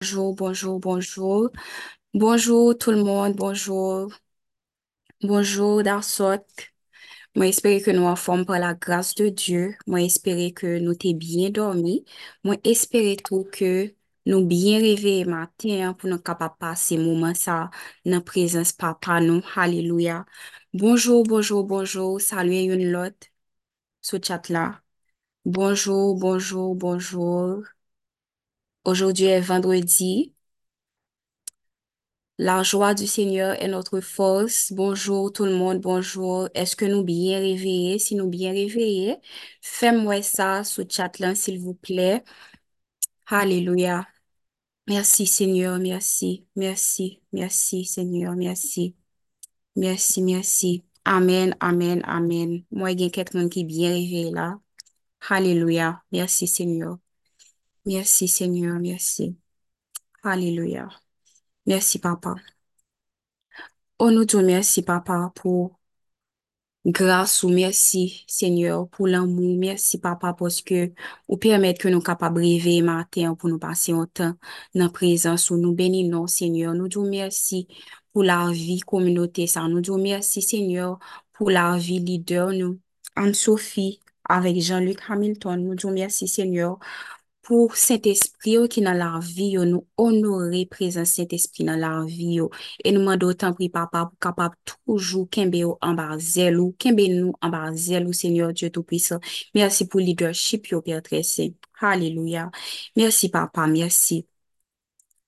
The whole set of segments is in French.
Bonjour, bonjour, bonjour. Bonjour tout le monde, bonjour. Bonjour Darsot. Mwen espere ke nou an form pa la grase de Diyo. Mwen espere ke nou te bien dormi. Mwen espere tou ke nou bien reveye maten pou nou kapap pase mouman sa nan prezens papa nou. Halilouya. Bonjour, bonjour, bonjour. Salwe yon lot sou chat la. Bonjour, bonjour, bonjour. Aujourd'hui est vendredi. La joie du Seigneur est notre force. Bonjour tout le monde, bonjour. Est-ce que nous bien réveillés? Si nous bien réveillés, faites-moi ça sous chat là, s'il vous plaît. Alléluia. Merci Seigneur, merci, merci, merci Seigneur, merci, merci, merci. Amen, amen, amen. Moi, il y a quelqu'un qui est bien réveillé là. Alléluia. Merci Seigneur. Merci Seigneur, merci. Alléluia. Merci Papa. On nous dit merci Papa pour Grâce ou merci, Seigneur, pour l'amour. Merci, Papa, parce que vous permettez que nous capables rêver matin pour nous passer un temps dans la présence où nous bénissons, Seigneur. Nous disons merci pour la vie communauté, ça. Nous disons merci, Seigneur, pour la vie leader, nous. Anne-Sophie, avec Jean-Luc Hamilton. Nous disons merci, Seigneur, pou Saint-Esprit yo ki nan la vi yo, nou onore prezant Saint-Esprit nan la vi yo, e nou mando tan pri papa pou kapap toujou kenbe yo anbar zel ou, kenbe nou anbar zel ou, Seigneur Dieu Tout-Puissant, mersi pou leadership yo, Père Tressé, hallelujah, mersi papa, mersi.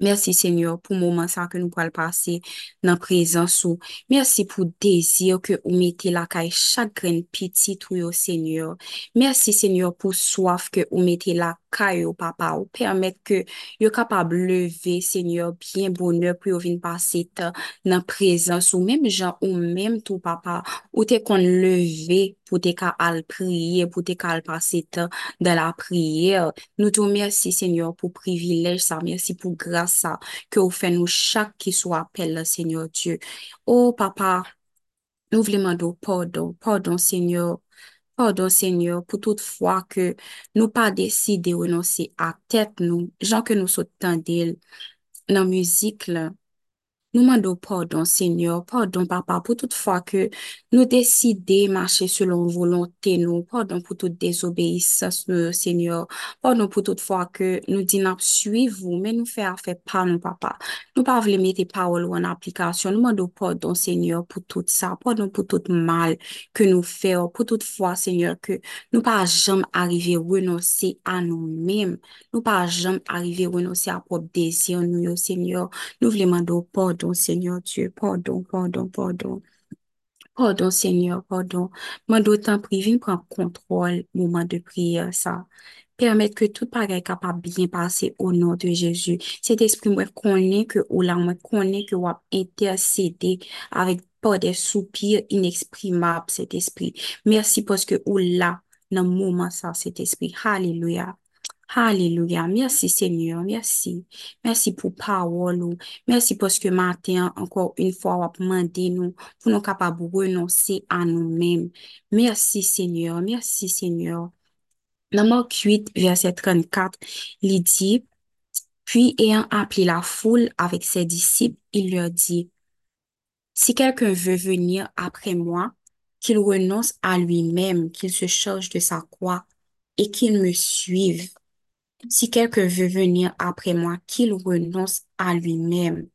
Mersi Senyor pou mouman sa ke nou pral pase nan prezansou. Mersi pou dezir ke ou mette lakay chagren pitit ou yo Senyor. Mersi Senyor pou soaf ke ou mette lakay yo papa ou. Permet ke yo kapab leve Senyor bien bonheur pou yo vin pase ta nan prezansou. Mem jan ou mem tou papa ou te kon leve pou te ka al priye, pou te ka al pase tan de la priye. Nou tou mersi, Senyor, pou privilej sa, mersi pou grasa, ke ou fe nou chak ki sou apel, Senyor Diyo. Oh, papa, nou vleman do, pardon, pardon, Senyor, Pardon, Seigneur, pou tout fwa ke nou pa desi de renonsi a tet nou, jan ke nou sot tendel nan muzik la, Nou mando pardon, Seigneur, pardon, Papa, pou tout fwa ke nou deside mache selon volonté nou, pardon pou tout désobéissance nou, Seigneur, pardon pou tout fwa ke nou di nap suivou, men nou fè a fè pa nou, Papa. Nou pa vle mette parol ou an aplikasyon, nou mando pardon, Seigneur, pou tout sa, pardon pou tout mal ke nou fè, pou tout fwa, Seigneur, ke nou pa jom arrive renonsi a nou mèm, nou pa jom arrive renonsi a pop desyon nou, Seigneur, nou vle mando pardon, Seigneur Dieu, pardon, pardon, pardon. Pardon, Seigneur, pardon. Moi, d'autant prie, viens prendre contrôle, moment de prière, ça. Permettre que tout pareil capable bien passer au nom de Jésus. Cet esprit, moi, connaît que, ou là, moi, connaît que, ou a intercédé avec pas des soupirs inexprimables, cet esprit. Merci parce que, ou dans le moment, ça, cet esprit. Alléluia. Merci Seigneur. Merci. Merci pour parole. Merci parce que matin, encore une fois, on va demander nous pour nous capables de renoncer à nous-mêmes. Merci Seigneur. Merci Seigneur. Dans Marc 8, verset 34, il dit, puis ayant appelé la foule avec ses disciples, il leur dit, si quelqu'un veut venir après moi, qu'il renonce à lui-même, qu'il se charge de sa croix et qu'il me suive. Si quelqu'un veut venir après moi, qu'il renonce à lui-même.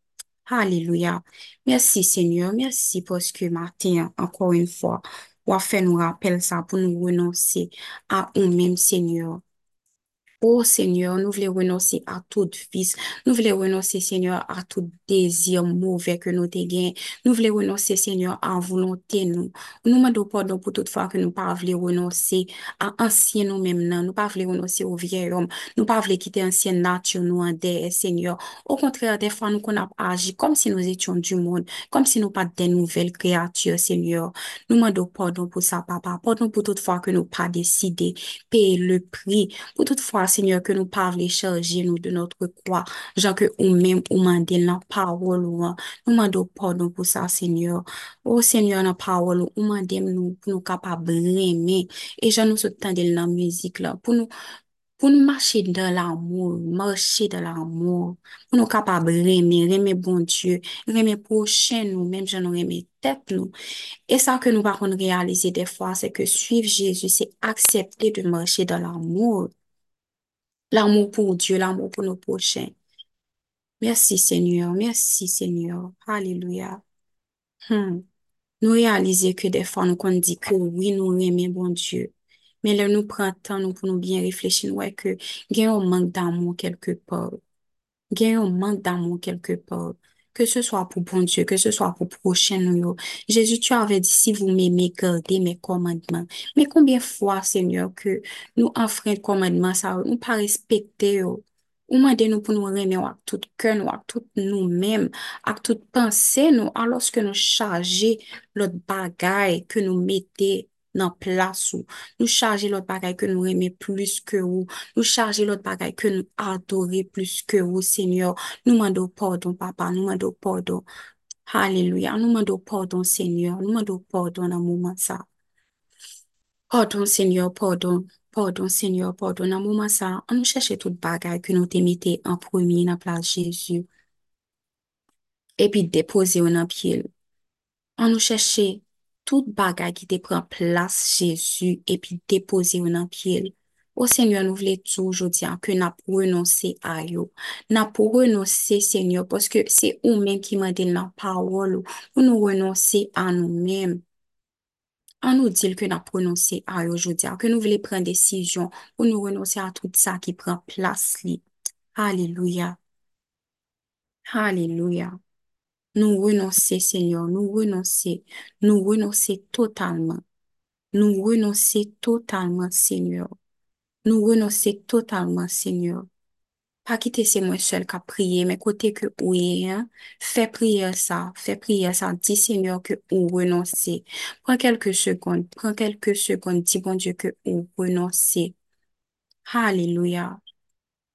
Alléluia. Merci Seigneur. Merci parce que matin, encore une fois, on a fait nous rappeler ça pour nous renoncer à nous-mêmes, Seigneur. pou, Seigneur, nou vle renonsi a tout vis, nou vle renonsi, Seigneur, a tout dezir mouve ke nou te gen, nou vle renonsi, Seigneur, a volonté nou, nou mando podon pou tout fwa ke nou pa vle renonsi a ansyen nou mem nan, nou pa vle renonsi ou vie rom, nou pa vle kite ansyen natyon nou an de, Seigneur, ou kontrèr, defwa nou kon ap aji, kom si nou etyon du moun, kom si nou pa de nouvel kreatur, Seigneur, nou mando podon pou sa, papa, podon pou tout fwa ke nou pa deside, peye le pri, pou tout fwa, Seigneur, que nous parlons charger nous de notre croix, Jean que ou même ou mandé la parole ou nous mandons pardon pour ça, Seigneur. Oh, Seigneur, la parole ou mandé nous pour nous capables d'aimer et Jean nous soutenir de la musique là, pour nous pou nou mache de l'amou, bon mache de l'amou, pou nou kapab reme, reme bon Diyo, reme pochen nou, menm jan nou reme tet nou. E sa ke nou bakon realize defwa, se ke suiv Jezu, se aksepte de mache de l'amou. l'amour pour Dieu, l'amour pour nos prochains. Merci Seigneur, merci Seigneur. Alléluia. Hmm. Nous réaliser que des fois nous qu'on dit que oui, nous aimons bon Dieu. Mais là, nous prenons temps nous, pour nous bien réfléchir, nous voyons que il y a un manque d'amour quelque part. Il y a un manque d'amour quelque part. que ce soit pour bon Dieu, que ce soit pour prochain nous. Jésus, tu avais dit, si vous m'aimez, gardez mes commandements. Mais combien de fois, Seigneur, que nous enfreins commandements, ça, nous pas respecter, Ou mande nou pou nou reme ou ak tout ke nou, ak tout nou mem, ak tout panse nou, aloske nou chaje lot bagay ke nou mette nan plas ou. Nou chaje lot bagay ke nou reme plus ke ou. Nou chaje lot bagay ke nou adore plus ke ou, Senyor. Nou mando pardon, papa. Nou mando pardon. Haleluya. Nou mando pardon, Senyor. Nou mando pardon nan mouman sa. Pardon, Senyor, pardon. Pardon, Senyor, pardon. Nan mouman sa, an nou chèche tout bagay ke nou temite an premi nan plas Jésus. Epi depoze ou nan pil. An nou chèche tout bagay ki te pren plas Jezu epi depoze ou nan pye li. O Senyor nou vle toujou diyan ke na pou renonse a yo. Na pou renonse Senyor poske se ou men ki mande nan pawol ou pou nou renonse a nou men. An nou dil ke na pou renonse a yo diyan ke nou vle pren desisyon pou nou renonse a tout sa ki pren plas li. Haleluya. Haleluya. Nous renoncer, Seigneur, nous renoncer, nous renoncer totalement. Nous renoncer totalement, Seigneur. Nous renoncer totalement, Seigneur. Pas quitter c'est moi seul qui a prié, mais côté que oui, hein, fais prier ça, fais prier ça, dis Seigneur que ou renoncer. Prends quelques secondes, prends quelques secondes, dis bon Dieu que ou renoncer. Alléluia.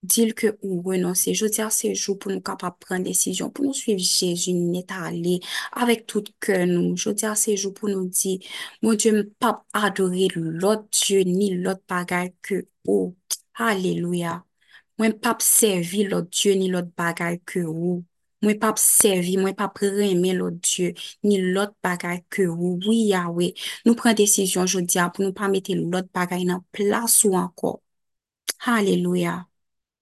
Dil ke ou renonse, je diya sejou pou nou kapap pren desisyon, pou nou suiv Jezu neta li, avek tout ke nou. Je diya sejou pou nou di, moun Diyo m pap adore lot Diyo ni lot bagay ke ou. Aleluya. Mwen pap servi lot Diyo ni lot bagay ke ou. Mwen pap servi, mwen pap reme lot Diyo, ni lot bagay ke ou. Oui, Yahweh, nou pren desisyon, je diya, pou nou pa mette lot bagay nan plas ou anko. Aleluya.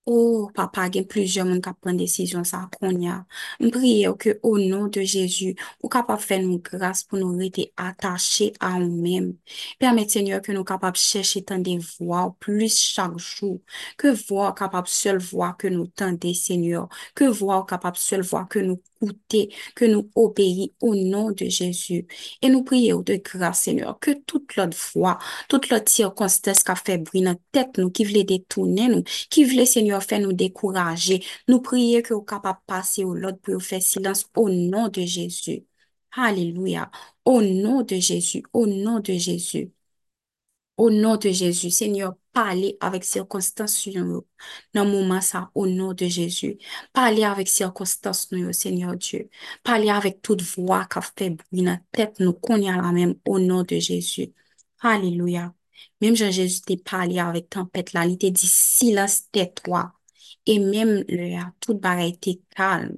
Oh, papa, gen pluje moun kap pren desisyon sa kon ya. M priye ou ke o nou de Jezu, ou kapap fè nou grase pou nou rete atache a ou mèm. Permet, Seigneur, ke nou kapap chèche tan de vwa ou plus chak jou. Ke vwa kapap sel vwa ke nou tan de, Seigneur. Ke vwa kapap sel vwa ke nou que nous obéir au nom de Jésus. Et nous prions de grâce, Seigneur, que toute l'autre voix, toute l'autre circonstance qui a fait bruit dans tête, nous, qui voulait détourner nous, qui voulait, Seigneur, faire nous décourager, nous prions que vous capable passer au l'autre pour faire silence au nom de Jésus. Alléluia. Au nom de Jésus, au nom de Jésus. Au nom de Jésus, Seigneur, parlez avec circonstance sur nous. Dans le moment ça, au nom de Jésus, parlez avec circonstance nous, Seigneur Dieu. Parlez avec toute voix qui a fait bruit dans la tête, nous connaissons la même au nom de Jésus. Alléluia. Même Jean-Jésus t'a parlé avec tempête là, il t'a dit silence tais-toi. Et même là, toute bagaille était calme.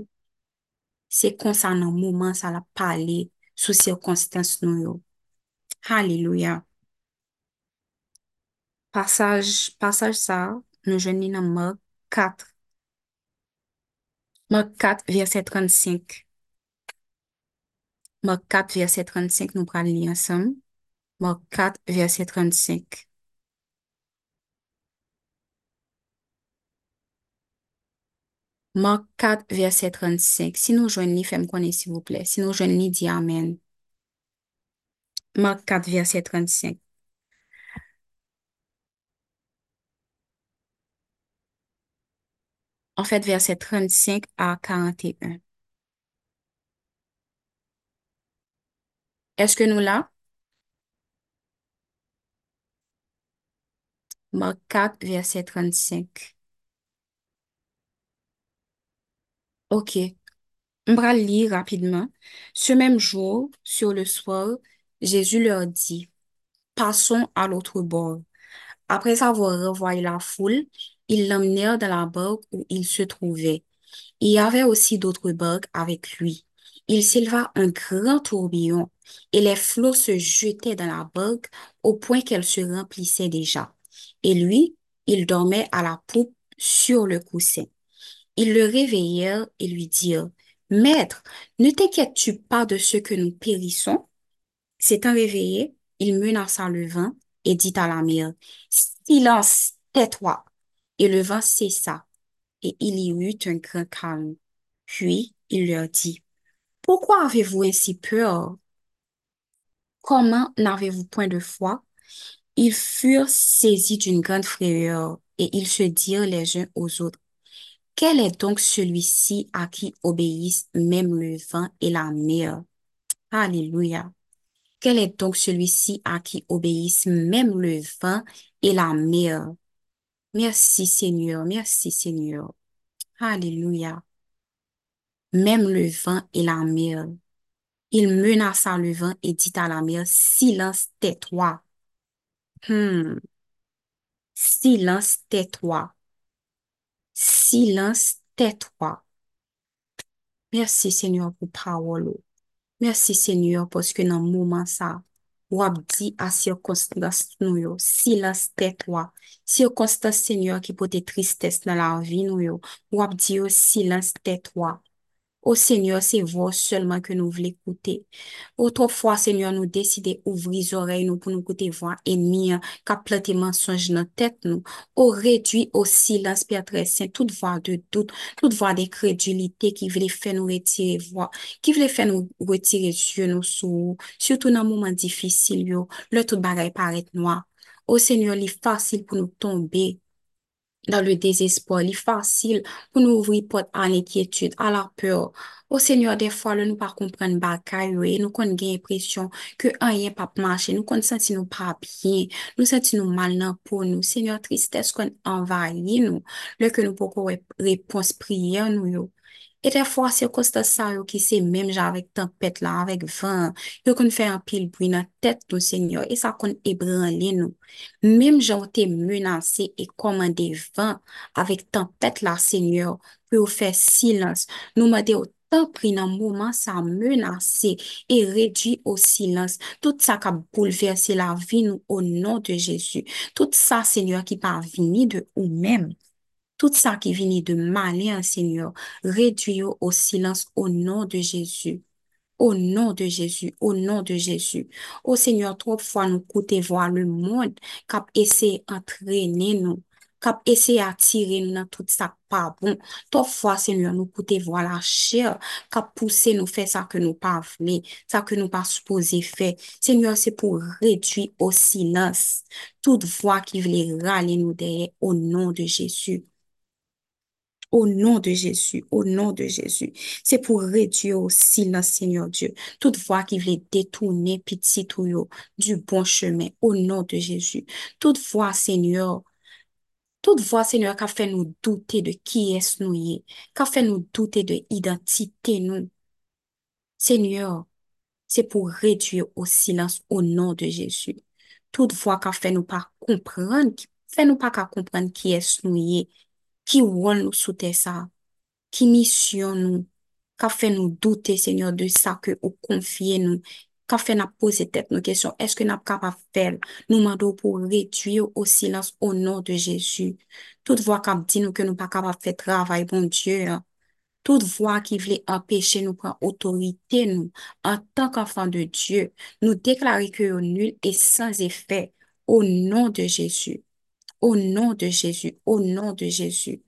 C'est concernant le moment ça, la parlé sous circonstance nous. Alléluia. Pasaj, pasaj sa, nou jeni nan Mark 4. Mark 4, verset 35. Mark 4, verset 35, nou pral li ansam. Mark 4, verset 35. Mark 4, verset 35. Si nou jwen li, fem konen s'il vous plè. Si nou jwen li, di amen. Mark 4, verset 35. En fait, verset 35 à 41. Est-ce que nous là? Marc 4, verset 35. OK. On va lire rapidement. Ce même jour, sur le soir, Jésus leur dit, Passons à l'autre bord. Après avoir revoyé la foule, ils l'emmenèrent dans la barque où il se trouvait. Il y avait aussi d'autres barques avec lui. Il s'éleva un grand tourbillon et les flots se jetaient dans la barque au point qu'elle se remplissait déjà. Et lui, il dormait à la poupe sur le coussin. Ils le réveillèrent et lui dirent, Maître, ne t'inquiètes-tu pas de ce que nous périssons? S'étant réveillé, il menaça le vent et dit à la mer, Silence, tais-toi. Et le vent cessa, et il y eut un grand calme. Puis il leur dit, Pourquoi avez-vous ainsi peur? Comment n'avez-vous point de foi? Ils furent saisis d'une grande frayeur, et ils se dirent les uns aux autres, Quel est donc celui-ci à qui obéissent même le vent et la mer? Alléluia. Quel est donc celui-ci à qui obéissent même le vent et la mer? Merci Seigneur, merci Seigneur. Alléluia. Même le vent et la mer. Il menaça le vent et dit à la mer, silence, tais-toi. Hmm. Silence, tais-toi. Silence, tais-toi. Merci Seigneur pour parole. Merci Seigneur parce que dans le moment ça, wap di a sirkonstans nou yo, silas tet wap, sirkonstans senyor ki pote tristes nan la anvi nou yo, wap di yo silas tet wap, Ô Seigneur, c'est vous seulement que nous voulons écouter. Autrefois, Seigneur, nous décidons d'ouvrir les oreilles nous pour nous écouter voix ennemies qui planté mensonge dans notre tête nous. Ô réduit au silence, Père très saint, toute voix de doute, toute voix d'incrédulité qui voulait faire nous retirer voix, qui voulait faire nous retirer yeux nous sous, surtout dans un moment difficile, yo, le tout bagaille paraît noir. Ô Seigneur, il est facile pour nous tomber dans le désespoir. Il est facile pour nous ouvrir porte à l'inquiétude, à la peur. Au Seigneur, des fois, nous ne pas comprendre bagaille, nous avons l'impression que rien pas marcher, nous qu'on senti nous pas bien, nous senti nous mal dans pour nous. Seigneur, tristesse qu'on envahit nous, le que nous pouvons réponse prière nous. E defwa sirkostas sa yo ki se mem jan avèk tempèt la, avèk van, yo kon fè an pil bwi nan tèt nou senyor, e sa kon ebran li nou. Mem jan ou te menase e komande van avèk tempèt la senyor, pou yo fè silans, nou made yo ta pri nan mouman sa menase e redwi o silans. Tout sa ka bouleverse la vi nou o nan de Jezu. Tout sa senyor ki pa vini de ou menm. Tout sa ki vini de mali Seigneur, reduyo ou silans ou nou de Jezu. Au nom de Jésus, au nom de Jésus. Au Seigneur, trop fois nous coûter voir le monde cap essayer entraîner nous, cap essayer attirer nous dans toute ça pas bon. Trop fois, Seigneur, nous coûter voir la chair cap pousser nous faire ça que nous pas voulons, ça que nous pas supposé faire. Seigneur, c'est pour réduire au silence toute voix qui voulait râler nous derrière au nom de Jésus. Au nom de Jésus, au nom de Jésus. C'est pour réduire au silence, Seigneur Dieu, toute voix qui voulait détourner petit tuyau du bon chemin, au nom de Jésus. Toute voix, Seigneur, toute voix, Seigneur, qui a fait nous douter de qui est-ce nous, qui a fait nous douter de identité nous. Seigneur, c'est pour réduire au silence au nom de Jésus. Toute voix qui a fait nous pas comprendre, fait nous pas comprendre qui est-ce nous, ki won nou soute sa, ki misyon nou, ka fe nou doute, Senyor, de sa ke ou konfye nou, ka fe nap pose tet nou kesyon, eske nap kap ap fel, nou mando pou retuyo ou silans ou nou de Jezu. Tout vwa kap di nou ke nou pa kap ap fe travay, bon Diyo, tout vwa ki vle apeshe nou pran otorite nou, an tank afan de Diyo, nou deklare ke ou nul e sans efek, ou nou de Jezu. Au nom de Jésus, au nom de Jésus.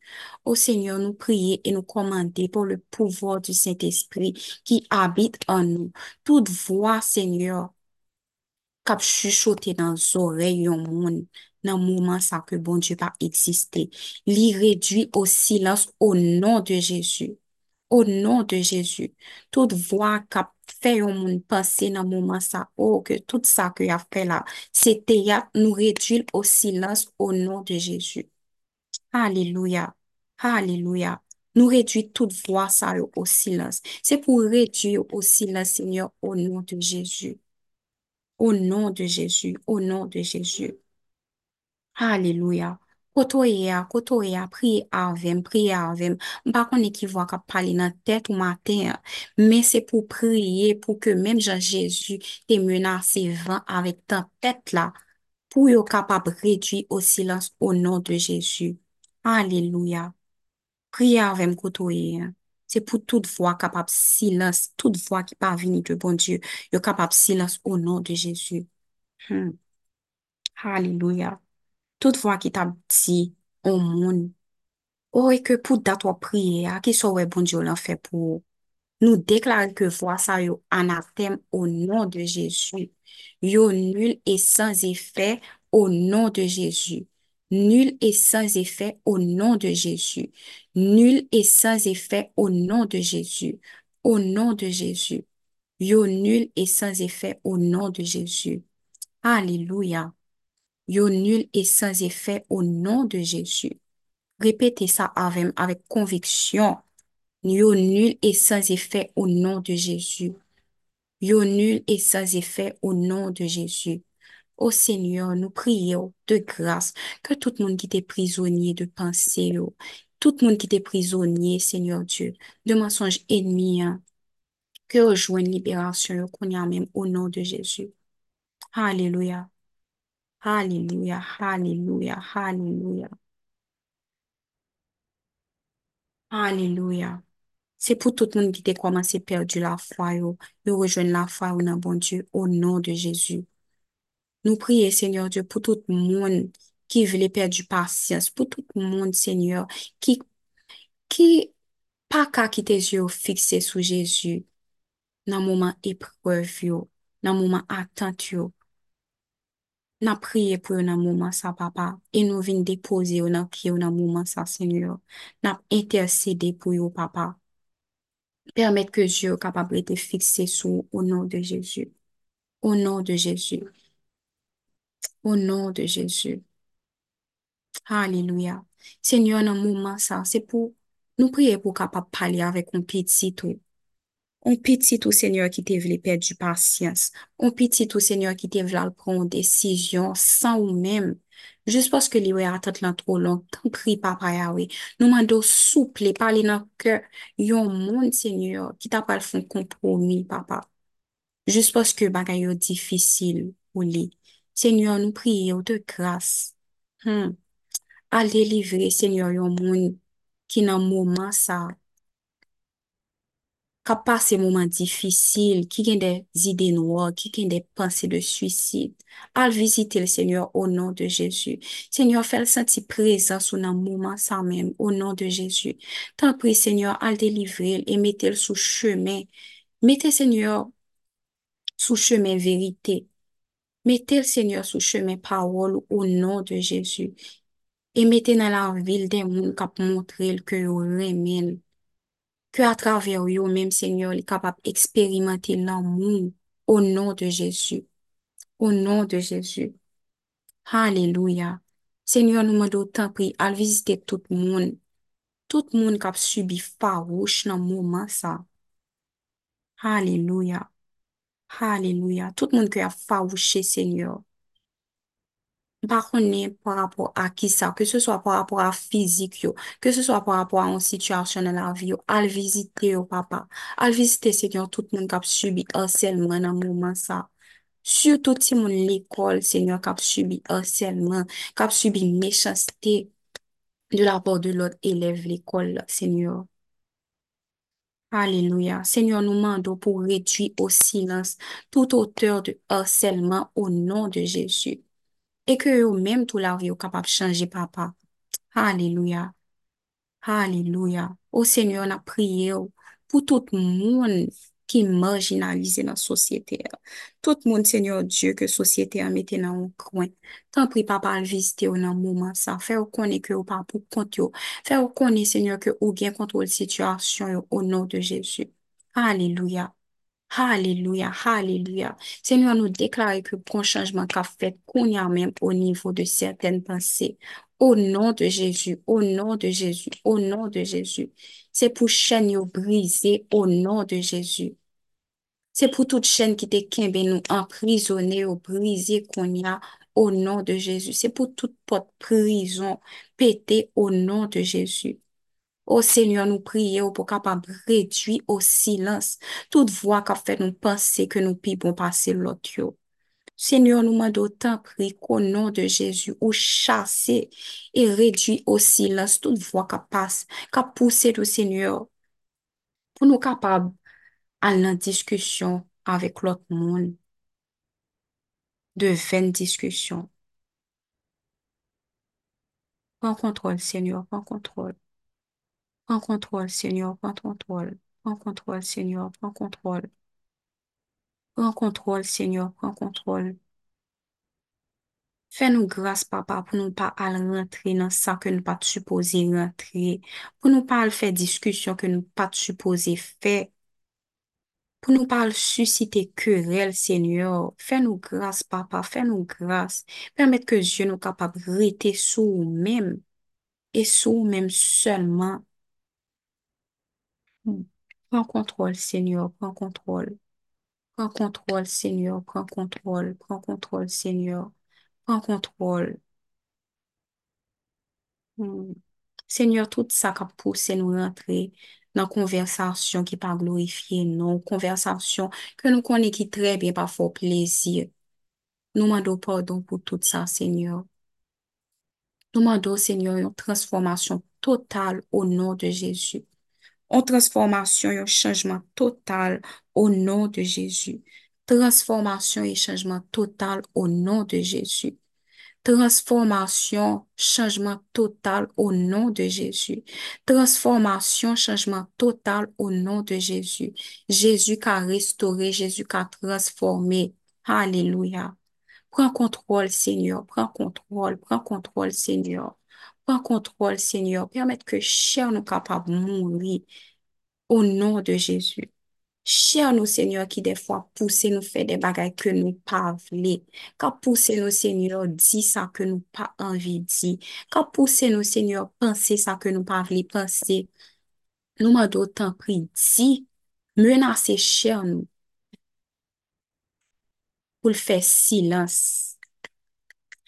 Ô Seigneur, nous prier et nous commander pour le pouvoir du Saint-Esprit qui habite en nous. Toute voix, Seigneur, cap chuchoter dans les oreilles du monde, dans le moment ça que bon Dieu pas exister. L'y réduit au silence au nom de Jésus. Au nom de Jésus. Toute voix cap fait au monde penser dans le moment ça, oh, que tout ça que a fait là, c'était nous réduire au silence au nom de Jésus. Alléluia. Alléluia. Nous réduire toute voix ça au silence. C'est pour réduire au silence, Seigneur, au nom de Jésus. Au nom de Jésus, au nom de Jésus. Alléluia. koto e a, koto e a, priye avèm, priye avèm, mpa konen ki vwa kap pale nan tèt ou maten, men se pou priye pou ke menm jan Jezu te menase van avèk tan tèt la, pou yo kapap redwi o silans o nan de Jezu. Aleluya. Priye avèm koto e a. Se pou tout vwa kapap silans, tout vwa ki pa vini de bon Diyo, yo kapap silans o nan de Jezu. Hmm. Aleluya. tout Toutfwa ki tab ti, o moun, ou e ke pou datwa priye a ki so we bon diyo lan fe pou nou deklare ke vwa sa yo anatem o nan de Jezu. Yo nul e sans efè o nan de Jezu. Nul e sans efè o nan de Jezu. Nul e sans efè o nan de Jezu. O nan de Jezu. Yo nul e sans efè o nan de Jezu. Alléluia. Yo nul et sans effet au nom de Jésus. Répétez ça avec, conviction. Yo nul et sans effet au nom de Jésus. Yo nul et sans effet au nom de Jésus. Ô Seigneur, nous prions de grâce que tout le monde qui est prisonnier de pensée, yo, tout le monde qui est prisonnier, Seigneur Dieu, de mensonges ennemis, hein, que rejoigne libération qu'on y même au nom de Jésus. Alléluia. Hallelujah, hallelujah, hallelujah. Hallelujah. Se pou tout moun ki te komanse perdu la fwa yo, yo rejoen la fwa yo nan bon Diyo, o nan de Jezu. Nou priye, Seigneur Diyo, pou tout moun ki vile perdu pasyans, pou tout moun, Seigneur, ki, ki pa ka ki te zyo fikse sou Jezu, nan mouman eprev yo, nan mouman atant yo, nan priye pou yo nan mouman sa papa, e nou vin depoze yo nan ki yo nan mouman sa senyo, nan intercede pou yo papa. Permet ke Diyo kapab rete fikse sou ou nou de Jezu. Ou nou de Jezu. Ou nou de Jezu. Haleluya. Senyo nan mouman sa, se pou nou priye pou kapab pali avek ou piti tou. On piti tou senyor ki te vle perdi pasyans. On piti tou senyor ki te vle al pron desisyon san ou mem. Jus poske li we atat lan tro long, tan pri papa ya we. Nou mando souple, pali nan ke yon moun senyor ki ta pal fon kompromi papa. Jus poske bagay yo difisil ou li. Senyor nou priye ou te kras. Hmm. Al delivre senyor yon moun ki nan mouman sa ka pase mouman difisil, ki gen de zide noua, ki gen de panse de suicid, al vizite le Seigneur o nan de Jezu. Seigneur, fel senti prezans ou nan mouman sa men, o nan de Jezu. Tan pri, Seigneur, al delivril e metel sou chemen. Metel, Seigneur, sou chemen verite. Metel, Seigneur, sou chemen parol o nan de Jezu. E metel nan la vil den moun kap montrel ke yo remen. ke a traver yo menm Senyor li kapap eksperimante nan moun o nou de Jezu. O nou de Jezu. Haleluya. Senyor nou mwen do tan pri al vizite tout moun. Tout moun kap subi farouche nan mouman sa. Haleluya. Haleluya. Tout moun ki a farouche Senyor. Par konen, par rapport a ki sa, ke se so par rapport a fizik yo, ke se so par rapport a an situasyon nan la vi yo, al vizite yo papa, al vizite se yon tout moun kap subi anselman nan mouman sa. Surtout ti moun l'ekol se yon kap subi anselman, kap subi mechaste de la por de lot eleve l'ekol, se yon. Aleluya. Seigneur, nous demandons pour réduire au silence toute hauteur de harcèlement au nom de Jésus. E ke yo menm tou la ou yo kapap chanje papa. Haleluya. Haleluya. O Senyor na priye ou oh, pou tout moun ki marginalize nan sosyete a. Tout moun Senyor Diyo ke sosyete a mette nan ou kwen. Tan pri papa al vizite ou nan mouman sa. Fè ou konen ke ou pa pou kont yo. Fè ou konen Senyor ke ou gen kontrol situasyon yo ou nou de Jezu. Haleluya. Alléluia, Alléluia. Seigneur, nous déclarer que bon changement qu'a fait qu'on a même au niveau de certaines pensées. Au nom de Jésus, au nom de Jésus, au nom de Jésus. C'est pour chaîne yo briser au nom de Jésus. C'est pour toute chaîne qui te kembe nous emprisonner ou briser qu'on y a au nom de Jésus. C'est pour toute porte prison pété au nom de Jésus. O Senyor nou priye ou pou kapab redwi ou silans, tout vwa kap fè nou panse ke nou pi bon pase lot yo. Senyor nou mando tan pri konon de Jezu ou chase e redwi ou silans, tout vwa kap pase, kap puse do Senyor pou nou kapab an lan diskusyon avèk lot moun de ven diskusyon. Pon kontrol, Senyor, pon kontrol. Prends contrôle, Seigneur, prends contrôle. Prends contrôle, Seigneur, prends contrôle. Prends contrôle, Seigneur, prends contrôle. Fais-nous grâce, papa, pour nous pas aller rentrer dans ça que nous pas supposé rentrer. Pour nous pas faire discussion que nous pas supposé faire. Pour nous pas susciter querelle, Seigneur. Fais-nous grâce, papa, fais-nous grâce. Permettre que Dieu nous capable de rester sous nous-mêmes et sous nous-mêmes seulement. Prends contrôle, Seigneur, prends contrôle. Prends contrôle, Seigneur, prends contrôle. Prends contrôle, Seigneur. Prends contrôle. Hmm. Seigneur, tout ça qui a poussé nous rentrer dans conversation qui pas glorifier non, conversation que nous connaissons qui très bien parfois plaisir. Nous demandons pardon pour tout ça, Seigneur. Nous demandons, Seigneur, une transformation totale au nom de Jésus. Une transformation, un changement total au nom de Jésus. Transformation et changement total au nom de Jésus. Transformation, changement total au nom de Jésus. Transformation, changement total au nom de Jésus. Jésus qui a restauré, Jésus qui a transformé. Alléluia. Prends contrôle, Seigneur. Prends contrôle, prends contrôle, Seigneur. Prends contrôle, Seigneur. Permettre que chair nous capable de mourir au nom de Jésus. Cher nous, Seigneur, qui des fois pousse nous faire des bagailles que nous pas voulons. Quand pousse nous, Seigneur, dit ça que nous pas envie de dire. Quand pousse nous, Seigneur, penser ça que nous pas penser. Nous m'en d'autant pris, dit, menacer cher nous pour le faire silence.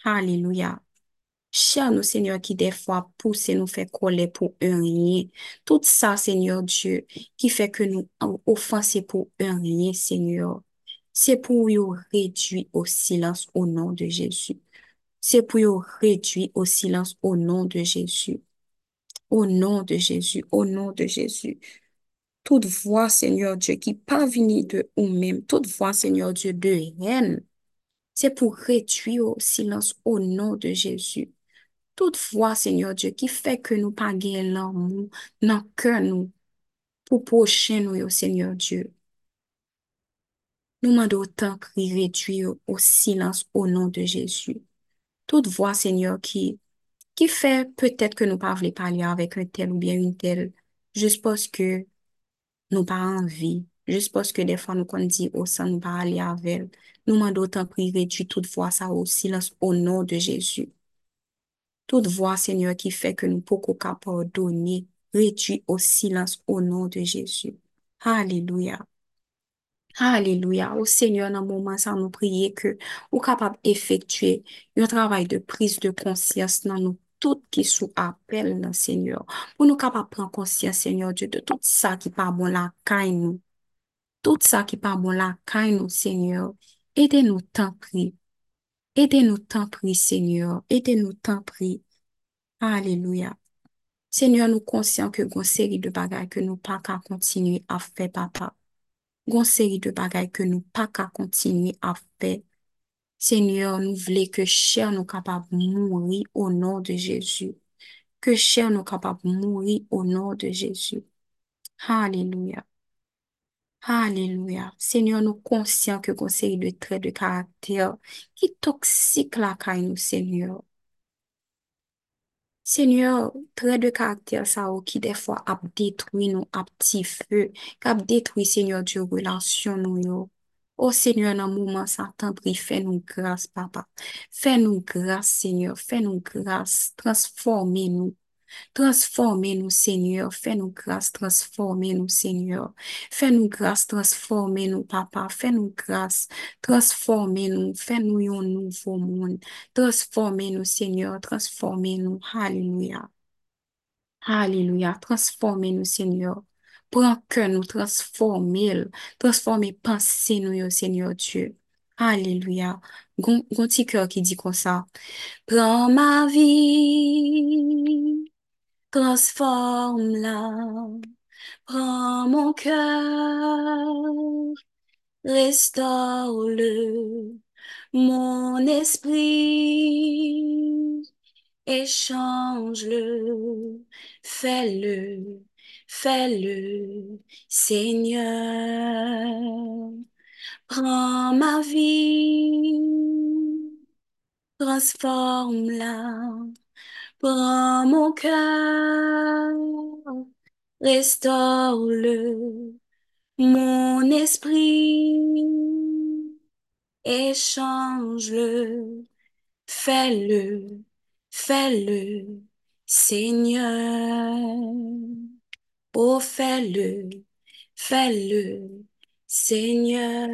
Alléluia. Cher nous, Seigneur, qui des fois pousse nous fait coller pour un rien. Tout ça, Seigneur Dieu, qui fait que nous offenser pour un rien, Seigneur. C'est pour nous réduire au silence au nom de Jésus. C'est pour nous réduire au silence au nom de Jésus. Au nom de Jésus, au nom de Jésus. Toute voix, Seigneur Dieu, qui pas venue de nous-mêmes, toute voix, Seigneur Dieu, de haine, c'est pour réduire au silence au nom de Jésus. Toutfwa, Seigneur Diyo, ki fè ke nou pa gen lan mou, nan ke nou, pou poche nou yo, Seigneur Diyo. Nou mande otan kri reduyo o silans o nan de Jezu. Toutfwa, Seigneur, ki, ki fè peut-et ke nou pa vle palya avèk un tel ou bien un tel, jous poske nou pa anvi, jous poske defan nou kon di osan nou pa alya avèl, nou mande otan kri reduyo toutfwa sa o silans o nan de Jezu. Toute voix, Seigneur, qui fait que nous pouvons pas pardonner, réduit au silence au nom de Jésus. Alléluia. Aleluya, ou Seigneur nan mouman sa nou priye ke ou kapab efektue yon travay de prise de konsyans nan nou tout ki sou apel nan Seigneur. Pou nou kapab pren konsyans Seigneur Diyo de tout sa ki pa bon la kay nou. Tout sa ki pa bon la kay nou Seigneur. Ede nou tan pri. Aidez-nous tant prie, Seigneur. Aidez-nous tant prie. Alléluia. Seigneur, nous conscients que une série de bagailles que nous pas qu'à continuer à faire, papa. Une série de bagailles que nous pas qu'à continuer à faire. Seigneur, nous voulons que cher nous capable mourir au nom de Jésus. Que cher nous capable mourir au nom de Jésus. Alléluia. Aleluya. Senyor nou konsyen ke konseri de tre de karakter ki toksik la kay nou, senyor. Senyor, tre de karakter sa ou oh, ki defwa ap detwi nou, ap ti fe, kap detwi, senyor, diyo relasyon nou yo. Oh, o, senyor, nan mouman sa tan pri, fe nou grase, papa. Fe nou grase, senyor, fe nou grase, transforme nou. Transformez-nous, Seigneur. Fais-nous grâce, transformez-nous, Seigneur. Fais-nous grâce, transformez-nous, Papa. Fais-nous grâce, transformez-nous. Fais-nous un nouveau monde. Transformez-nous, Seigneur. Transformez-nous. Alléluia. Alléluia. Transformez-nous, Seigneur. Prends que nous transformez, transformez pensez nous, Seigneur Dieu. Alléluia. Gon, gon petit cœur qui dit comme ça. Prends ma vie, transforme-la. Prends mon cœur, restaure-le. Mon esprit, échange-le. Fais-le, fais-le, Seigneur. Prends ma vie, transforme-la. Prends mon cœur, restaure-le. Mon esprit, échange-le. Fais-le, fais-le, Seigneur. Oh, fais-le, fais-le, Seigneur.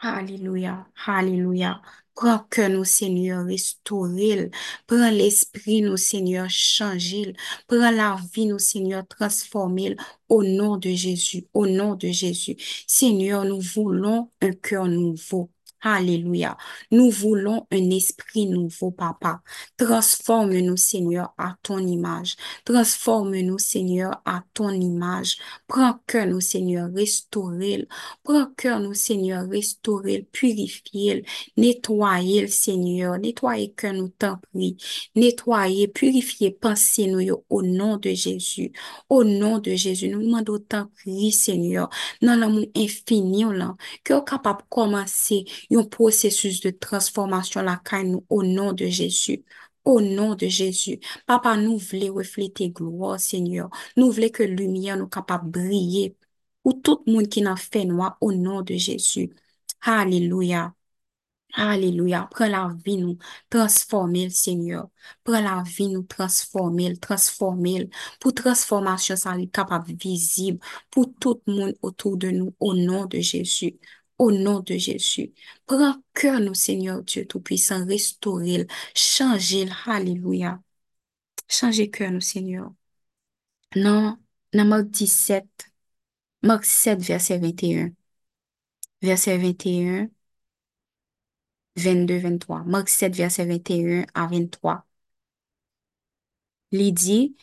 Alléluia, Alléluia. Que nous, Seigneur, restaure-le. Prends l'esprit, nous, Seigneur, change-le. Prends la vie, nous, Seigneur, transforme-le au nom de Jésus, au nom de Jésus. Seigneur, nous voulons un cœur nouveau. Alléluia. Nous voulons un esprit nouveau, Papa. Transforme-nous, Seigneur, à ton image. Transforme-nous, Seigneur, à ton image. Prends cœur, nous, Seigneur, restaure-le. Prends cœur, Seigneur, restaure-le, purifie-le, nettoie-le, Seigneur. Nettoie cœur, nous t'en prie. Nettoyer, purifier, pensez nous au nom de Jésus. Au nom de Jésus, nous demandons t'en prie, Seigneur, dans l'amour infini, là, que capable de commencer yon prosesus de transformasyon la kay nou o nan de Jezu. O nan de Jezu. Papa nou vle reflete gloa, Senyor. Nou vle ke lumiye nou kapap brye ou tout moun ki nan fe noua o nan de Jezu. Haleluya. Aleluya, pren la vi nou, transformil, Seigneur. Pren la vi nou, transformil, transformil. Pou transformasyon sa li kapab vizib pou tout moun otou de nou, o nan de Jezu. Au nom de Jésus. Prends cœur nous, Seigneur Dieu Tout-Puissant, restaurer, changer, Alléluia. Changer cœur nous, Seigneur. Non, dans Marc 17, Marc 7, verset 21. Verset 21, 22, 23. Marc 7, verset 21 à 23. Il dit,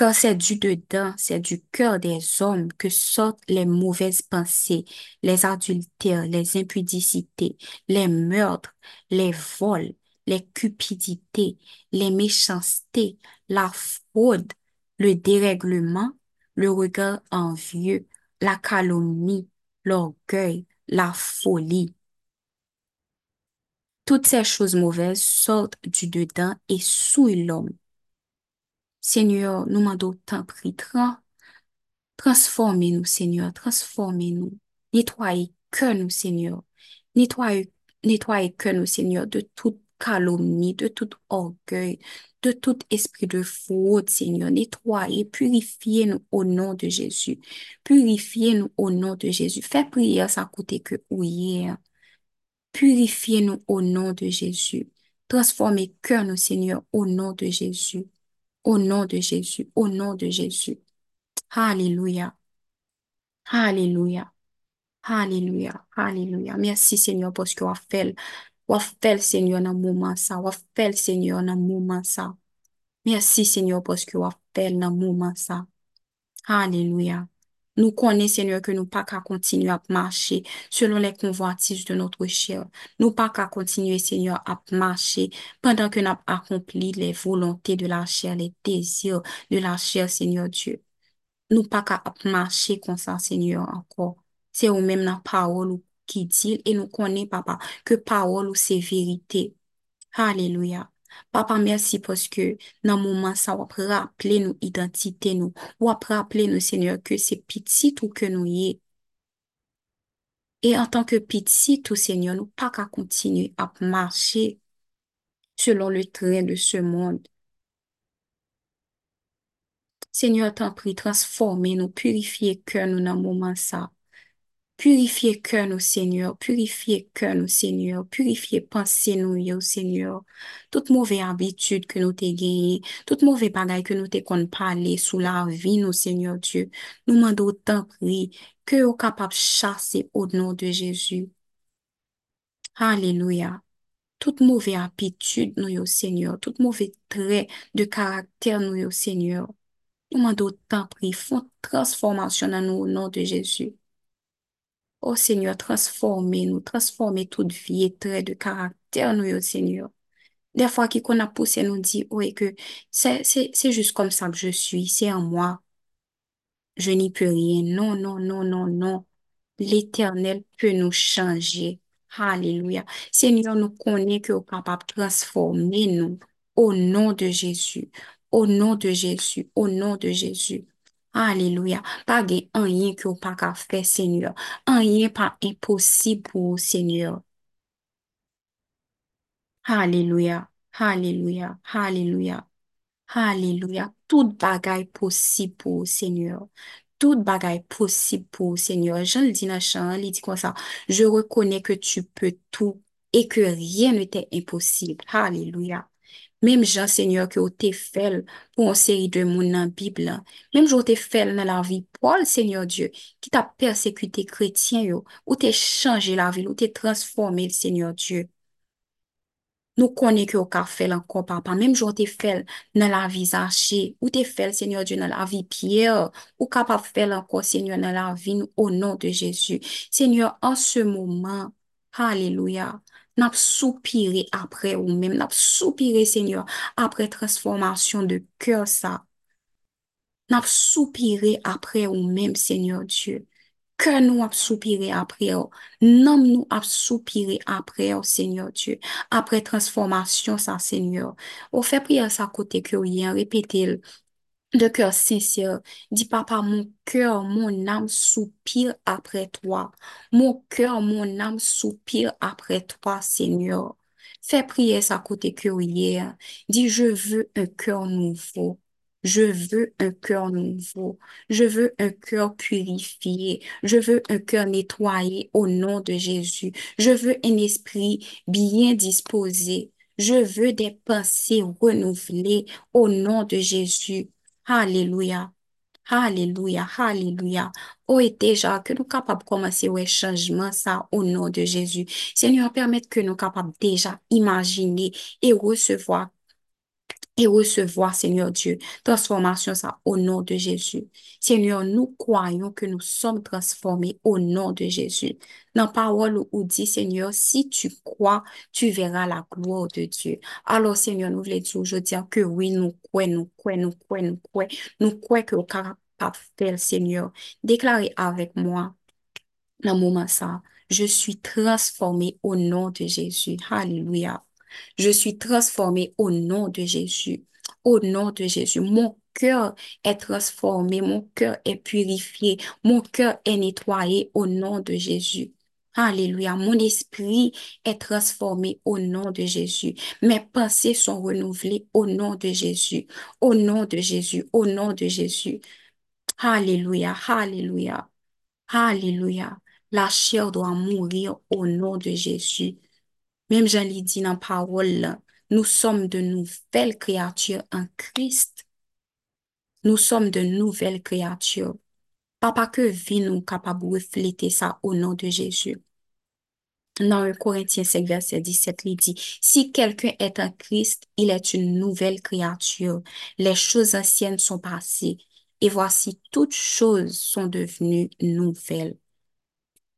car c'est du dedans, c'est du cœur des hommes que sortent les mauvaises pensées, les adultères, les impudicités, les meurtres, les vols, les cupidités, les méchancetés, la fraude, le dérèglement, le regard envieux, la calomnie, l'orgueil, la folie. Toutes ces choses mauvaises sortent du dedans et souillent l'homme. Seigneur, nous demandons tant pris, transformez-nous, Seigneur, transformez-nous. Nettoyez que nous, Seigneur. Nettoyez, que nous, Seigneur, de toute calomnie, de tout orgueil, de tout esprit de fraude, Seigneur. Nettoyez, purifiez-nous au nom de Jésus. Purifiez-nous au nom de Jésus. Fais prière, ça coûte que hier. Purifiez-nous au nom de Jésus. Transformez que nous, Seigneur, au nom de Jésus. Au nom de Jésus, au nom de Jésus. Alléluia. Alléluia. Alléluia. Alléluia. Merci Seigneur parce que vous fait, vous fait Seigneur dans le moment ça, vous fait Seigneur dans le moment ça. Merci Seigneur parce que vous fait dans le moment ça. Alléluia. Nous connaissons, Seigneur, que nous pas qu'à continuer à marcher selon les convoitises de notre chair. Nous pas qu'à continuer, Seigneur, à marcher pendant que nous accompli les volontés de la chair, les désirs de la chair, Seigneur Dieu. Nous pas qu'à marcher comme ça, Seigneur, encore. C'est au même la parole qui dit, et nous connaissons, Papa, que parole c'est vérité. Alléluia. Papa, mersi poske nan mouman sa wap raple nou identite nou. Wap raple nou, Senyor, ke se pitit ou ke nou ye. E an tanke pitit ou, Senyor, nou pa ka kontinu ap marche selon le tren de se moun. Senyor, tan pri transforme nou, purifiye ke nou nan mouman sa. Purifiye kè nou, Seigneur. Purifiye kè nou, Seigneur. Purifiye panse nou, yo, Seigneur. Tout mouve abitude ke nou te genye, tout mouve bagay ke nou te kon pale sou la vi nou, Seigneur Diyo. Nou mando tan pri, ke yo kapap chase ou dnon de Jezu. Aleluya. Tout mouve apitude nou, yo, Seigneur. Tout mouve tre de karakter nou, yo, Seigneur. Nou mando tan pri, fon transformasyon nan nou ou nan de Jezu. Oh Seigneur, transformez-nous, transformez toute vie et trait de caractère, nous, yo, Seigneur. Des fois, qui qu'on a poussé nous dit, oui, que c'est, juste comme ça que je suis, c'est en moi. Je n'y peux rien. Non, non, non, non, non. L'Éternel peut nous changer. Alléluia. Seigneur, nous connaît que vous capable de transformer nous au nom de Jésus. Au nom de Jésus. Au nom de Jésus. Aleluya, pa gen anyen ki ou pa ka fe, Senyor. Anyen pa imposib pou ou, Senyor. Aleluya, aleluya, aleluya, aleluya. Tout bagay posib pou ou, Senyor. Tout bagay posib pou ou, Senyor. Jan li di nan chan, li di kon sa, je rekone ke tu pe tou e ke rien ne te imposib. Aleluya. Mem jan, Senyor, ki ou te fel pou an seri de moun nan Bib lan. Mem jan ou te fel nan la vi Paul, Senyor Diyo, ki ta persekute kretien yo, ou te chanje la vil, ou te transforme el, Senyor Diyo. Nou konen ki ou ka fel an kon papa. Mem jan ou te fel nan la vi Zache, ou te fel, Senyor Diyo, nan la vi Pierre, ou ka pa fel an kon, Senyor, nan la vi nou, o nan de Jezu. Senyor, an se mouman, halelouya, n'a soupiré après ou même, n'a soupiré, Seigneur, après transformation de cœur, ça. N'a soupiré après ou même, Seigneur Dieu. Que nous a soupiré après, oh. nom nous a soupiré après, Seigneur Dieu. Après transformation, ça, Seigneur. On fait prière ça côté que oui, hein, répétez-le de cœur sincère. Dis, Papa, mon cœur, mon âme soupire après toi. Mon cœur, mon âme soupire après toi, Seigneur. Fais prier ça côté hein. Dis, je veux un cœur nouveau. Je veux un cœur nouveau. Je veux un cœur purifié. Je veux un cœur nettoyé au nom de Jésus. Je veux un esprit bien disposé. Je veux des pensées renouvelées au nom de Jésus. Alléluia. Alléluia. Alléluia. Oh, et déjà que nous capables de commencer ouais changement ça au nom de Jésus. Seigneur, permette que nous capables déjà imaginer et recevoir et recevoir, Seigneur Dieu, transformation ça au nom de Jésus. Seigneur, nous croyons que nous sommes transformés au nom de Jésus. Dans parole où dit, Seigneur, si tu crois, tu verras la gloire de Dieu. Alors, Seigneur, nous voulons dire aujourd'hui que oui, nous croyons, nous croyons, nous croyons, nous croyons, nous croyons que capable faire, Seigneur. Déclarez avec moi dans le moment ça. Je suis transformé au nom de Jésus. Alléluia. Je suis transformé au nom de Jésus. Au nom de Jésus. Mon cœur est transformé, mon cœur est purifié, mon cœur est nettoyé au nom de Jésus. Alléluia. Mon esprit est transformé au nom de Jésus. Mes pensées sont renouvelées au nom de Jésus. Au nom de Jésus. Au nom de Jésus. Alléluia. Alléluia. Alléluia. La chair doit mourir au nom de Jésus. Même Jean l'ai dit dans la parole, nous sommes de nouvelles créatures en Christ. Nous sommes de nouvelles créatures. Papa, que vie nous capable de refléter ça au nom de Jésus. Dans 1 Corinthiens 5, verset 17, il dit, Si quelqu'un est en Christ, il est une nouvelle créature. Les choses anciennes sont passées, et voici toutes choses sont devenues nouvelles.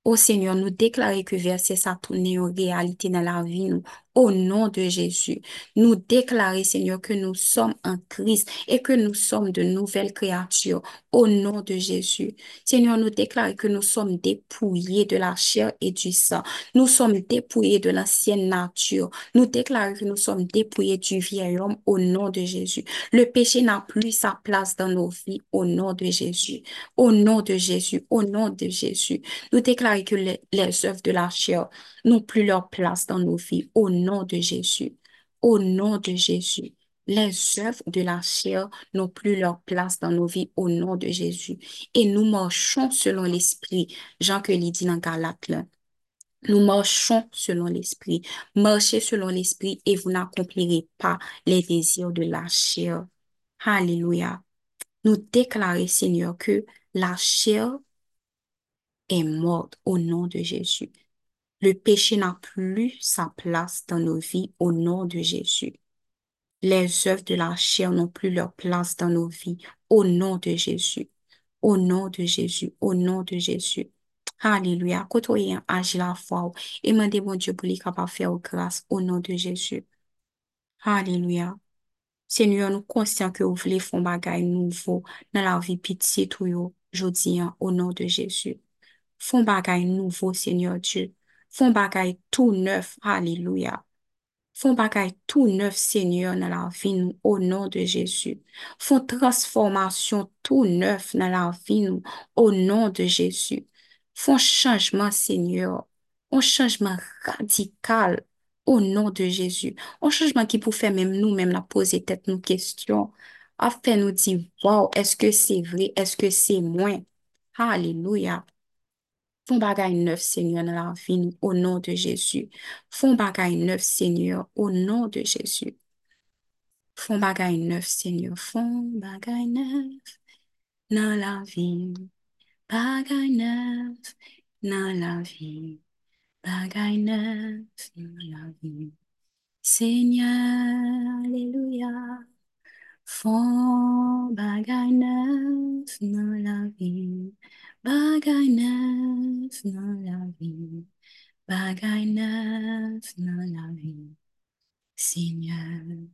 O Senyor, nou deklare ke verse sa toune yon realite nan la vi nou. Au nom de Jésus. Nous déclarer, Seigneur, que nous sommes en Christ et que nous sommes de nouvelles créatures, au nom de Jésus. Seigneur, nous déclarer que nous sommes dépouillés de la chair et du sang. Nous sommes dépouillés de l'ancienne nature. Nous déclarer que nous sommes dépouillés du vieil homme, au nom de Jésus. Le péché n'a plus sa place dans nos vies, au nom de Jésus. Au nom de Jésus, au nom de Jésus. Nous déclarer que les, œuvres de la chair n'ont plus leur place dans nos vies. Nom de Jésus. Au nom de Jésus. Les œuvres de la chair n'ont plus leur place dans nos vies au nom de Jésus. Et nous marchons selon l'esprit. Jean que dit dans Galate. Nous marchons selon l'esprit. Marchez selon l'esprit et vous n'accomplirez pas les désirs de la chair. Alléluia. Nous déclarons, Seigneur, que la chair est morte au nom de Jésus. Le péché n'a plus sa place dans nos vies au nom de Jésus. Les œuvres de la chair n'ont plus leur place dans nos vies au nom de Jésus. Au nom de Jésus, au nom de Jésus. Alléluia. Côtoyez, yon la foi. Et demandez bon Dieu pour li kapap faire grâce au nom de Jésus. Alléluia. Seigneur, nous conscients que vous voulez faire un bagage nouveau dans la vie piti tou yo jodi au nom de Jésus. Font bagay nouveau, Seigneur Dieu. Font bagage tout neuf. Alléluia. Font bagay tout neuf, Seigneur, dans la vie nous, au nom de Jésus. Font transformation tout neuf dans la vie nous, au nom de Jésus. Font changement, Seigneur. Un changement radical au nom de Jésus. Un changement qui pour faire même nous-mêmes la poser tête nos questions. Afin nous dire, wow, est-ce que c'est vrai? Est-ce que c'est moi? Font bagay neuf, Seigneur, dans la vie, nous, au nom de Jésus. Font bagay neuf, Seigneur, au nom de Jésus. Font bagay neuf, Seigneur. Font bagay neuf dans la vie. Bagay neuf dans la vie. Bagay neuf dans la vie. Seigneur, Alléluia. Font bagay neuf dans la vie. Bagay neuf dans la vie. Bagay neuf dans la vie. Seigneur.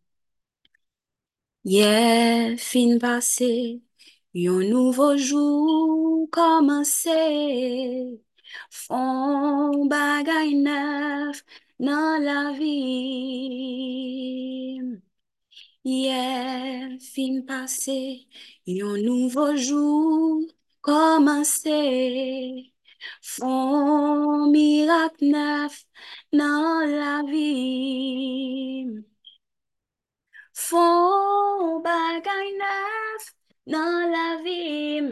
Yeah, fin passé, yon nouveau jour commencé. Font bagay neuf dans la vie. Yeah, fin passé, yon nouveau jour komanse, fon mirak nef nan la vi. Fon bagay nef nan la vim,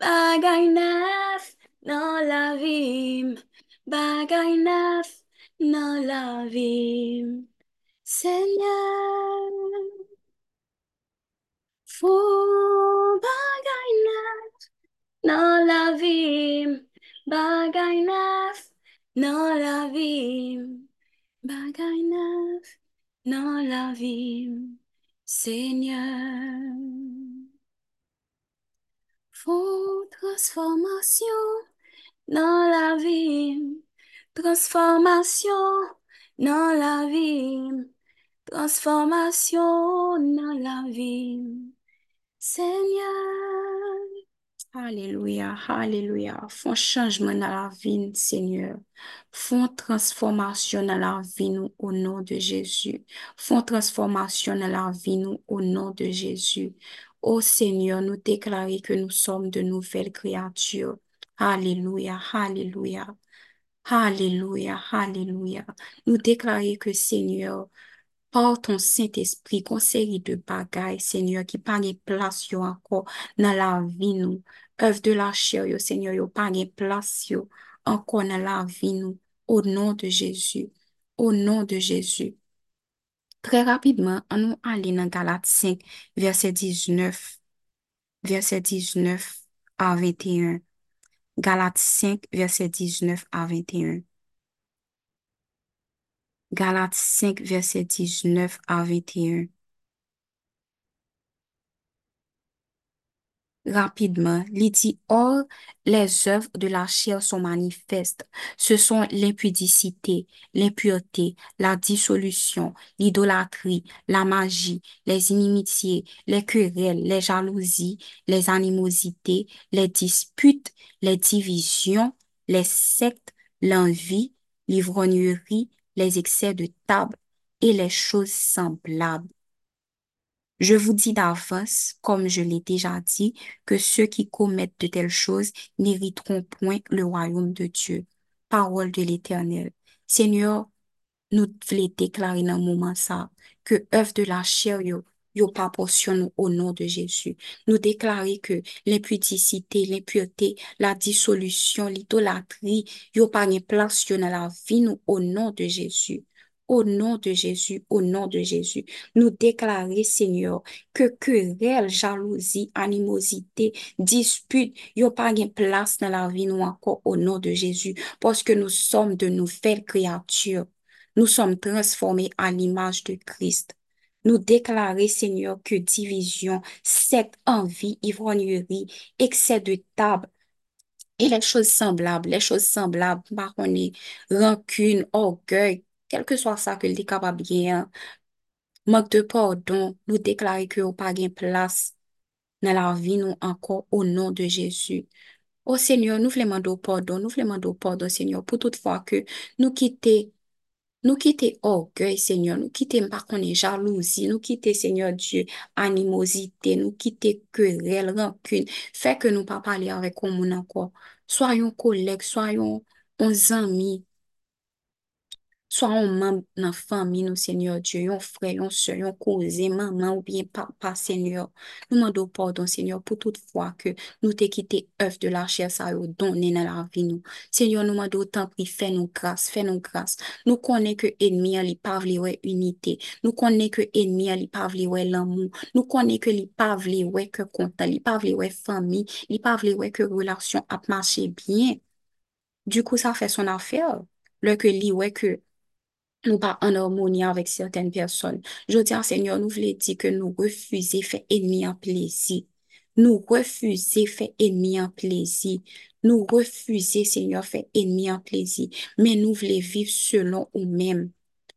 bagay nef nan la vim, bagay nef nan la vim. Seigneur, fon bagay vie. Bagay la vie. Bagay la vie. Seigneur, font transformation dans la vie. Transformation dans la vie. Transformation dans la vie. Seigneur. Alléluia, alléluia. Font changement dans la vie, Seigneur. Font transformation dans la vie, nous, au nom de Jésus. Font transformation dans la vie, nous, au nom de Jésus. Ô Seigneur, nous déclarons que nous sommes de nouvelles créatures. Alléluia, alléluia. Alléluia, alléluia. Nous déclarons que Seigneur, Par ton Saint-Esprit, kon seri de bagay, Seigneur, ki pa gen plas yo anko nan la vi nou. Ev de la chè yo, Seigneur, yo pa gen plas yo anko nan la vi nou. Au nom de Jésus. Au nom de Jésus. Tre rapidman, an nou alè nan Galat 5, verset 19. Verset 19 a 21. Galat 5, verset 19 a 21. Galates 5, verset 19 à 21. Rapidement, il dit, Or, les œuvres de la chair sont manifestes. Ce sont l'impudicité, l'impureté, la dissolution, l'idolâtrie, la magie, les inimitiés, les querelles, les jalousies, les animosités, les disputes, les divisions, les sectes, l'envie, l'ivrognerie, les excès de table et les choses semblables. Je vous dis d'avance, comme je l'ai déjà dit, que ceux qui commettent de telles choses n'hériteront point le royaume de Dieu. Parole de l'Éternel. Seigneur, nous voulons déclarer dans le moment ça, que œuvre de la chair, nous nom de Jésus. Nous déclarer que l'impudicité, l'impureté, la dissolution, l'idolâtrie, yo pas une place dans la vie nous au nom de Jésus. Au nom de Jésus, au nom de Jésus, nous déclarer, Seigneur, que querelle, jalousie, animosité, dispute, yo pas une place dans la vie nous encore au nom de Jésus, parce que nous sommes de nouvelles créatures. Nous sommes transformés à l'image de Christ. Nous déclarer, Seigneur, que division, cette envie, ivrognerie, excès de table, et les choses semblables, les choses semblables, marronnées, rancune, orgueil, quel que soit ça que le capable bien, manque de pardon, nous déclarer que au pas gain place dans la vie nous encore au nom de Jésus. Ô Seigneur, nous voulons demander pardon, nous voulons demander pardon, Seigneur, pour toute fois que nous quitter Nou kite oh, orgueil, Seigneur, nou kite mpa konen jalouzi, nou kite, Seigneur Diyo, animozite, nou kite kwerel, rankun, fè ke nou pa pale avè kon moun anko. Soyon koleg, soyon on zami, So an man nan fami nou, Senyor Diyo, yon fre, yon se, yon kouze, maman ou bien papa, Senyor. Nou mando pardon, Senyor, pou tout fwa ke nou te kite ev de la chèl sa yo donen nan la vi nou. Senyor, nou mando tan pri, fè nou grâs, fè nou grâs. Nou konen ke enmi an li pav li we unité. Nou konen ke enmi an li pav li we l'amou. Nou konen ke li pav li we ke kontan, li pav li we fami, li pav li we ke relasyon ap mache bien. Du kou sa fè son afer. Lè ke li we ke nou pa an harmonia avèk sèrten person. Jodi an, Seigneur, nou vle di ke nou refuze fè enmi an plezi. Nou refuze fè enmi an plezi. Nou refuze, Seigneur, fè enmi an plezi. Men nou vle viv selon ou mèm.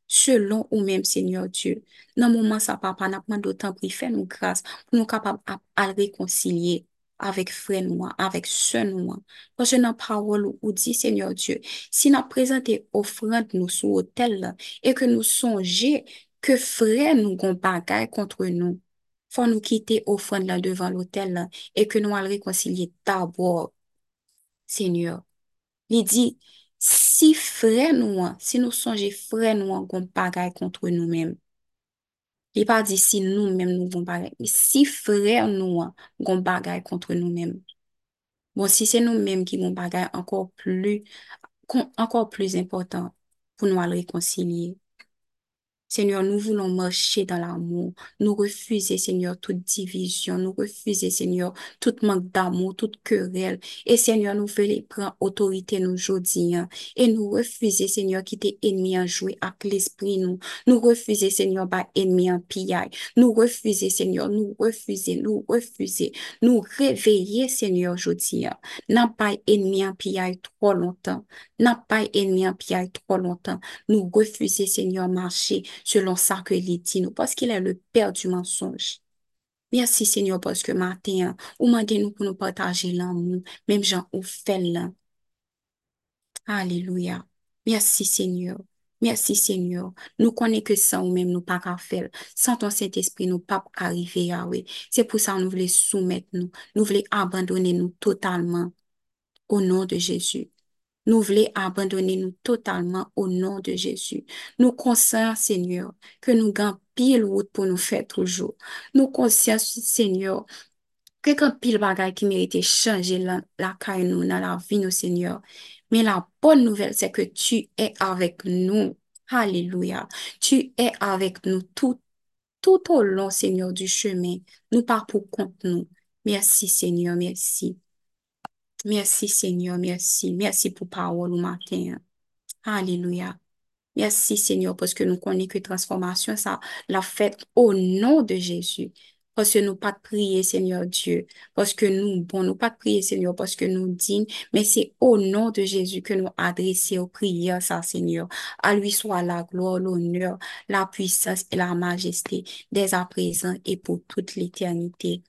Selon ou mèm, Seigneur Diyo. Nan mouman sa papa, napman do tan pri fè nou grase pou nou kapab ap al rekoncilie. avèk fren mwen, avèk sèn mwen. Pwase nan parol ou di, Seigneur Diyo, si nan prezante ofrant nou sou hotel la, e ke nou sonje ke fren nou gon bagay kontre nou, fwa nou kite ofrant la devan l'hotel la, e ke nou al rekonsilye tabor, Seigneur. Li di, si fren mwen, si nou sonje fren mwen gon bagay kontre nou menm, Li pa di si nou menm nou goun bagay. Si frèr nou an, goun bagay kontre nou menm. Bon, si se nou menm ki goun bagay, ankor plus, ankor plus important pou nou al rekoncilie. Seigneur, nous voulons marcher dans l'amour. Nous refuser, Seigneur, toute division. Nous refuser, Seigneur, tout manque d'amour, toute querelle. Et Seigneur, nous voulons prendre autorité nous aujourd'hui. Et nous refuser, Seigneur, quitter ennemi en jouer avec l'esprit nous. Nous refuser, Seigneur, par ennemi en pillage. Nous refuser, Seigneur, nous refuser, nous refuser. Nous réveiller, Seigneur, aujourd'hui. N'a pas ennemi en pillage trop longtemps. N'a pas ennemi en pillage trop longtemps. Nous refuser, Seigneur, marcher selon ça que dit parce qu'il est le Père du mensonge. Merci Seigneur parce que matin, ou demandez nous pour nous partager l'amour, même gens ou fait là. Alléluia. Merci Seigneur. Merci Seigneur. Nous connaissons que ça ou même nous pas qu'à faire. Sans ton Saint-Esprit, nous pas arriver. C'est pour ça que nous voulons soumettre nous. Nous voulons abandonner nous totalement. Au nom de Jésus. Nous voulons abandonner nous totalement au nom de Jésus. Nous conscients, Seigneur, que nous gagnons pile route pour nous faire toujours. Nous conscients, Seigneur, que quand pile bagaille qui mérite changer la, la caille nous, dans la vie, nous, Seigneur. Mais la bonne nouvelle, c'est que tu es avec nous. Alléluia. Tu es avec nous tout, tout au long, Seigneur, du chemin. Nous pas pour compte nous. Merci, Seigneur, merci. Merci Seigneur, merci. Merci pour parole au matin. Alléluia. Merci Seigneur parce que nous connaissons que transformation, ça l'a fait au nom de Jésus. Parce que nous pas prier, Seigneur Dieu. Parce que nous, bon, nous pas de prier, Seigneur, parce que nous dignes, mais c'est au nom de Jésus que nous adressons aux prières, ça, Seigneur. À lui soit la gloire, l'honneur, la puissance et la majesté, dès à présent et pour toute l'éternité.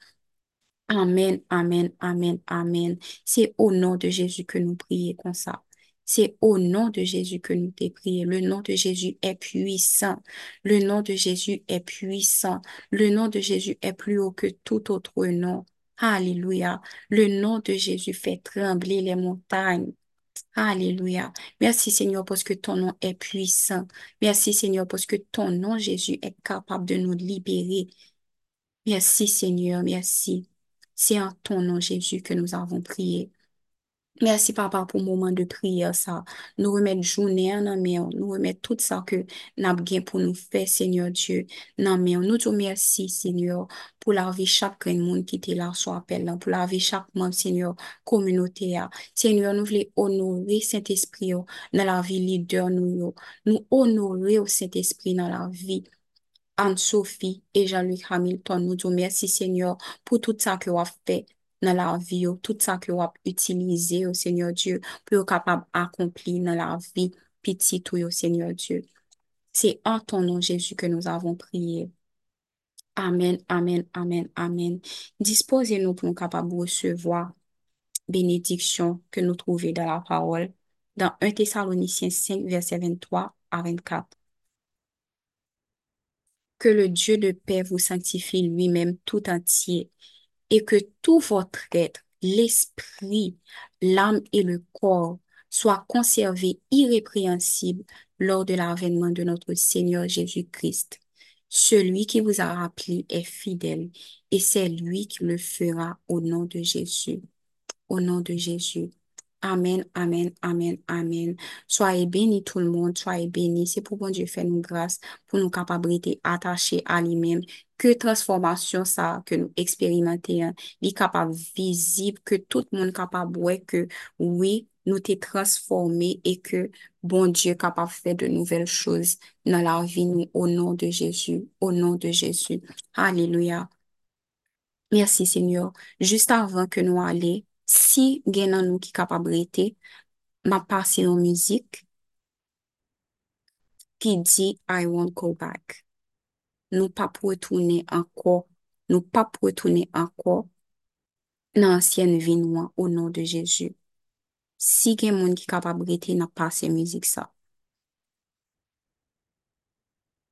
Amen, amen, amen, amen. C'est au nom de Jésus que nous prions comme ça. C'est au nom de Jésus que nous te prions. Le nom de Jésus est puissant. Le nom de Jésus est puissant. Le nom de Jésus est plus haut que tout autre nom. Alléluia. Le nom de Jésus fait trembler les montagnes. Alléluia. Merci Seigneur parce que ton nom est puissant. Merci Seigneur parce que ton nom, Jésus, est capable de nous libérer. Merci Seigneur, merci. C'est en ton nom, Jésus, que nous avons prié. Merci, papa, pour le moment de prière, ça. Nous remettre journée en main, nous remettre tout ça que nous avons pour nous faire, Seigneur Dieu. Nous te remercions, Seigneur, pour la vie chaque monde qui était là sur appel, pour la vie chaque membre, Seigneur, communauté. Seigneur, nous voulons honorer Saint-Esprit dans la vie leader, nous, nous honorer au Saint-Esprit dans la vie. Anne-Sophie et Jean-Luc Hamilton nou djou mersi Senyor pou tout sa ki wap fe nan la vi yo, oh, tout sa ki wap utilize yo oh, Senyor Diyo pou yo kapab akompli nan la vi piti tou yo oh, Senyor Diyo. Se an ton nou Jezu ke nou avon priye. Amen, amen, amen, amen. Dispose nou pou nou kapab recevoir benediksyon ke nou trouve dan la parol dan 1 Thessaloniciens 5 verset 23 a 24. Que le Dieu de paix vous sanctifie lui-même tout entier et que tout votre être, l'esprit, l'âme et le corps soient conservés irrépréhensibles lors de l'avènement de notre Seigneur Jésus-Christ. Celui qui vous a rappelé est fidèle et c'est lui qui le fera au nom de Jésus. Au nom de Jésus. Amen, amen, amen, amen. Soyez bénis tout le monde, soyez bénis. C'est pour bon Dieu faire nous grâce, pour nous capacités attachées à lui-même. Que transformation ça que nous expérimentons, est capable visible, que tout le monde capable voir que oui, nous t'es transformés et que bon Dieu capable faire de nouvelles choses dans la vie nous, au nom de Jésus, au nom de Jésus. Alléluia. Merci Seigneur. Juste avant que nous allions, si gen nan nou ki kapab rete, ma pase yon mizik ki di I won't go back. Nou pa pou etoune anko, nou pa pou etoune anko nan ansyen vinwa ou nou de Jeju. Si gen moun ki kapab rete, na pase mizik sa.